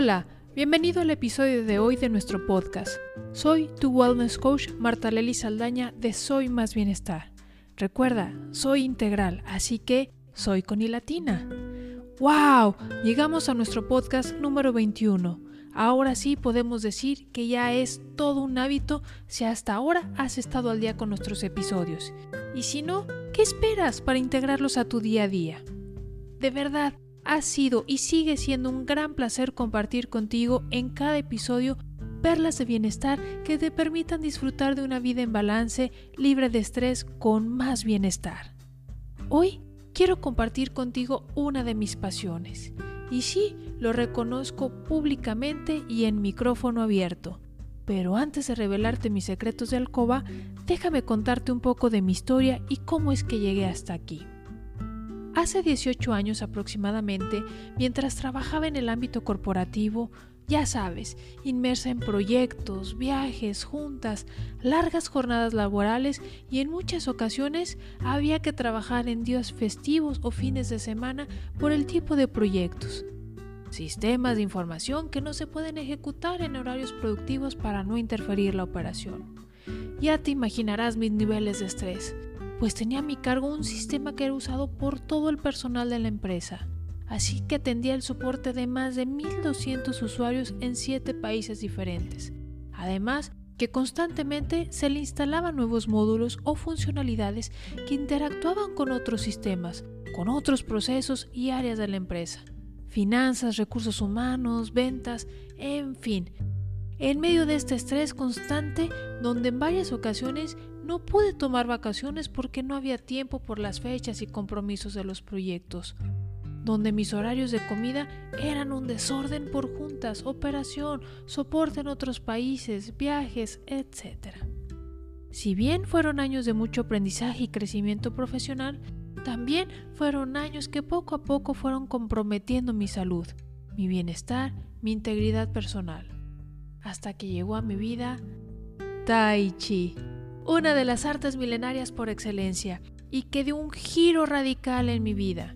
Hola, bienvenido al episodio de hoy de nuestro podcast. Soy tu wellness coach Marta Lely Saldaña de Soy Más Bienestar. Recuerda, soy integral, así que soy con y latina. ¡Wow! Llegamos a nuestro podcast número 21. Ahora sí podemos decir que ya es todo un hábito si hasta ahora has estado al día con nuestros episodios. Y si no, ¿qué esperas para integrarlos a tu día a día? De verdad, ha sido y sigue siendo un gran placer compartir contigo en cada episodio perlas de bienestar que te permitan disfrutar de una vida en balance, libre de estrés, con más bienestar. Hoy quiero compartir contigo una de mis pasiones. Y sí, lo reconozco públicamente y en micrófono abierto. Pero antes de revelarte mis secretos de alcoba, déjame contarte un poco de mi historia y cómo es que llegué hasta aquí. Hace 18 años aproximadamente, mientras trabajaba en el ámbito corporativo, ya sabes, inmersa en proyectos, viajes, juntas, largas jornadas laborales y en muchas ocasiones había que trabajar en días festivos o fines de semana por el tipo de proyectos. Sistemas de información que no se pueden ejecutar en horarios productivos para no interferir la operación. Ya te imaginarás mis niveles de estrés pues tenía a mi cargo un sistema que era usado por todo el personal de la empresa, así que atendía el soporte de más de 1.200 usuarios en 7 países diferentes. Además, que constantemente se le instalaban nuevos módulos o funcionalidades que interactuaban con otros sistemas, con otros procesos y áreas de la empresa. Finanzas, recursos humanos, ventas, en fin. En medio de este estrés constante, donde en varias ocasiones no pude tomar vacaciones porque no había tiempo por las fechas y compromisos de los proyectos, donde mis horarios de comida eran un desorden por juntas, operación, soporte en otros países, viajes, etc. Si bien fueron años de mucho aprendizaje y crecimiento profesional, también fueron años que poco a poco fueron comprometiendo mi salud, mi bienestar, mi integridad personal, hasta que llegó a mi vida Tai Chi una de las artes milenarias por excelencia y que dio un giro radical en mi vida.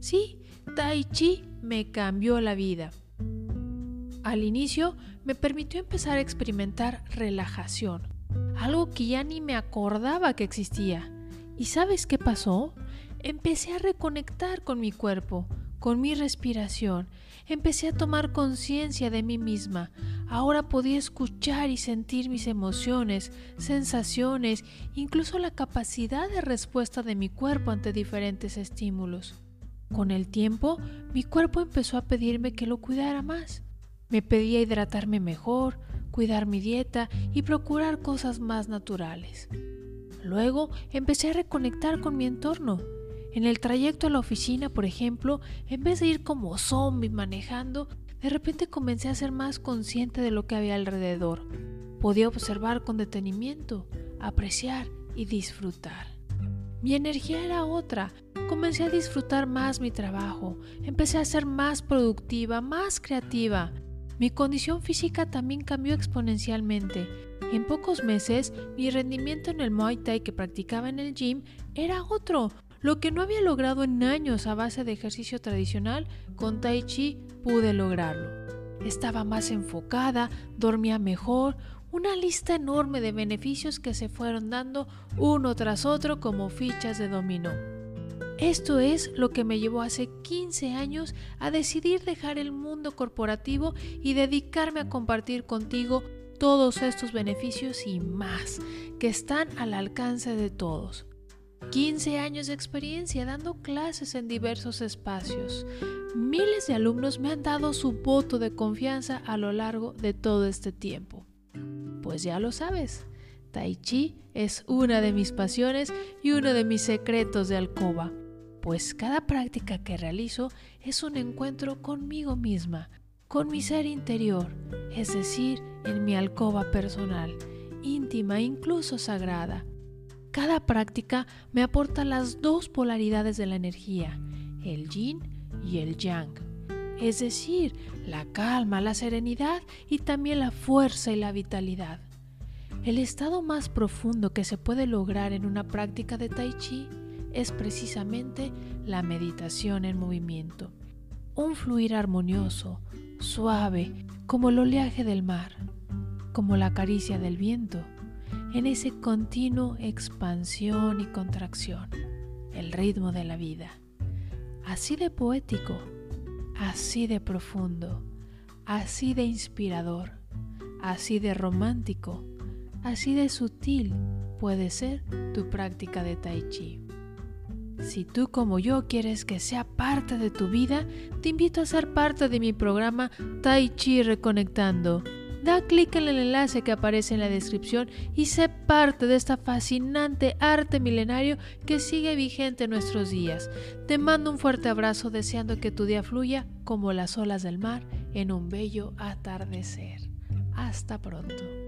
Sí, Tai Chi me cambió la vida. Al inicio me permitió empezar a experimentar relajación, algo que ya ni me acordaba que existía. ¿Y sabes qué pasó? Empecé a reconectar con mi cuerpo, con mi respiración. Empecé a tomar conciencia de mí misma. Ahora podía escuchar y sentir mis emociones, sensaciones, incluso la capacidad de respuesta de mi cuerpo ante diferentes estímulos. Con el tiempo, mi cuerpo empezó a pedirme que lo cuidara más. Me pedía hidratarme mejor, cuidar mi dieta y procurar cosas más naturales. Luego empecé a reconectar con mi entorno en el trayecto a la oficina, por ejemplo, en vez de ir como zombie manejando, de repente comencé a ser más consciente de lo que había alrededor. Podía observar con detenimiento, apreciar y disfrutar. Mi energía era otra. Comencé a disfrutar más mi trabajo. Empecé a ser más productiva, más creativa. Mi condición física también cambió exponencialmente. En pocos meses, mi rendimiento en el Muay Thai que practicaba en el gym era otro. Lo que no había logrado en años a base de ejercicio tradicional, con Tai Chi pude lograrlo. Estaba más enfocada, dormía mejor, una lista enorme de beneficios que se fueron dando uno tras otro como fichas de dominó. Esto es lo que me llevó hace 15 años a decidir dejar el mundo corporativo y dedicarme a compartir contigo todos estos beneficios y más que están al alcance de todos. 15 años de experiencia dando clases en diversos espacios. Miles de alumnos me han dado su voto de confianza a lo largo de todo este tiempo. Pues ya lo sabes, Tai Chi es una de mis pasiones y uno de mis secretos de alcoba, pues cada práctica que realizo es un encuentro conmigo misma, con mi ser interior, es decir, en mi alcoba personal, íntima e incluso sagrada cada práctica me aporta las dos polaridades de la energía, el yin y el yang, es decir, la calma, la serenidad y también la fuerza y la vitalidad. El estado más profundo que se puede lograr en una práctica de tai chi es precisamente la meditación en movimiento, un fluir armonioso, suave, como el oleaje del mar, como la caricia del viento, en ese continuo expansión y contracción, el ritmo de la vida. Así de poético, así de profundo, así de inspirador, así de romántico, así de sutil puede ser tu práctica de tai chi. Si tú como yo quieres que sea parte de tu vida, te invito a ser parte de mi programa Tai Chi Reconectando. Da clic en el enlace que aparece en la descripción y sé parte de esta fascinante arte milenario que sigue vigente en nuestros días. Te mando un fuerte abrazo deseando que tu día fluya como las olas del mar en un bello atardecer. Hasta pronto.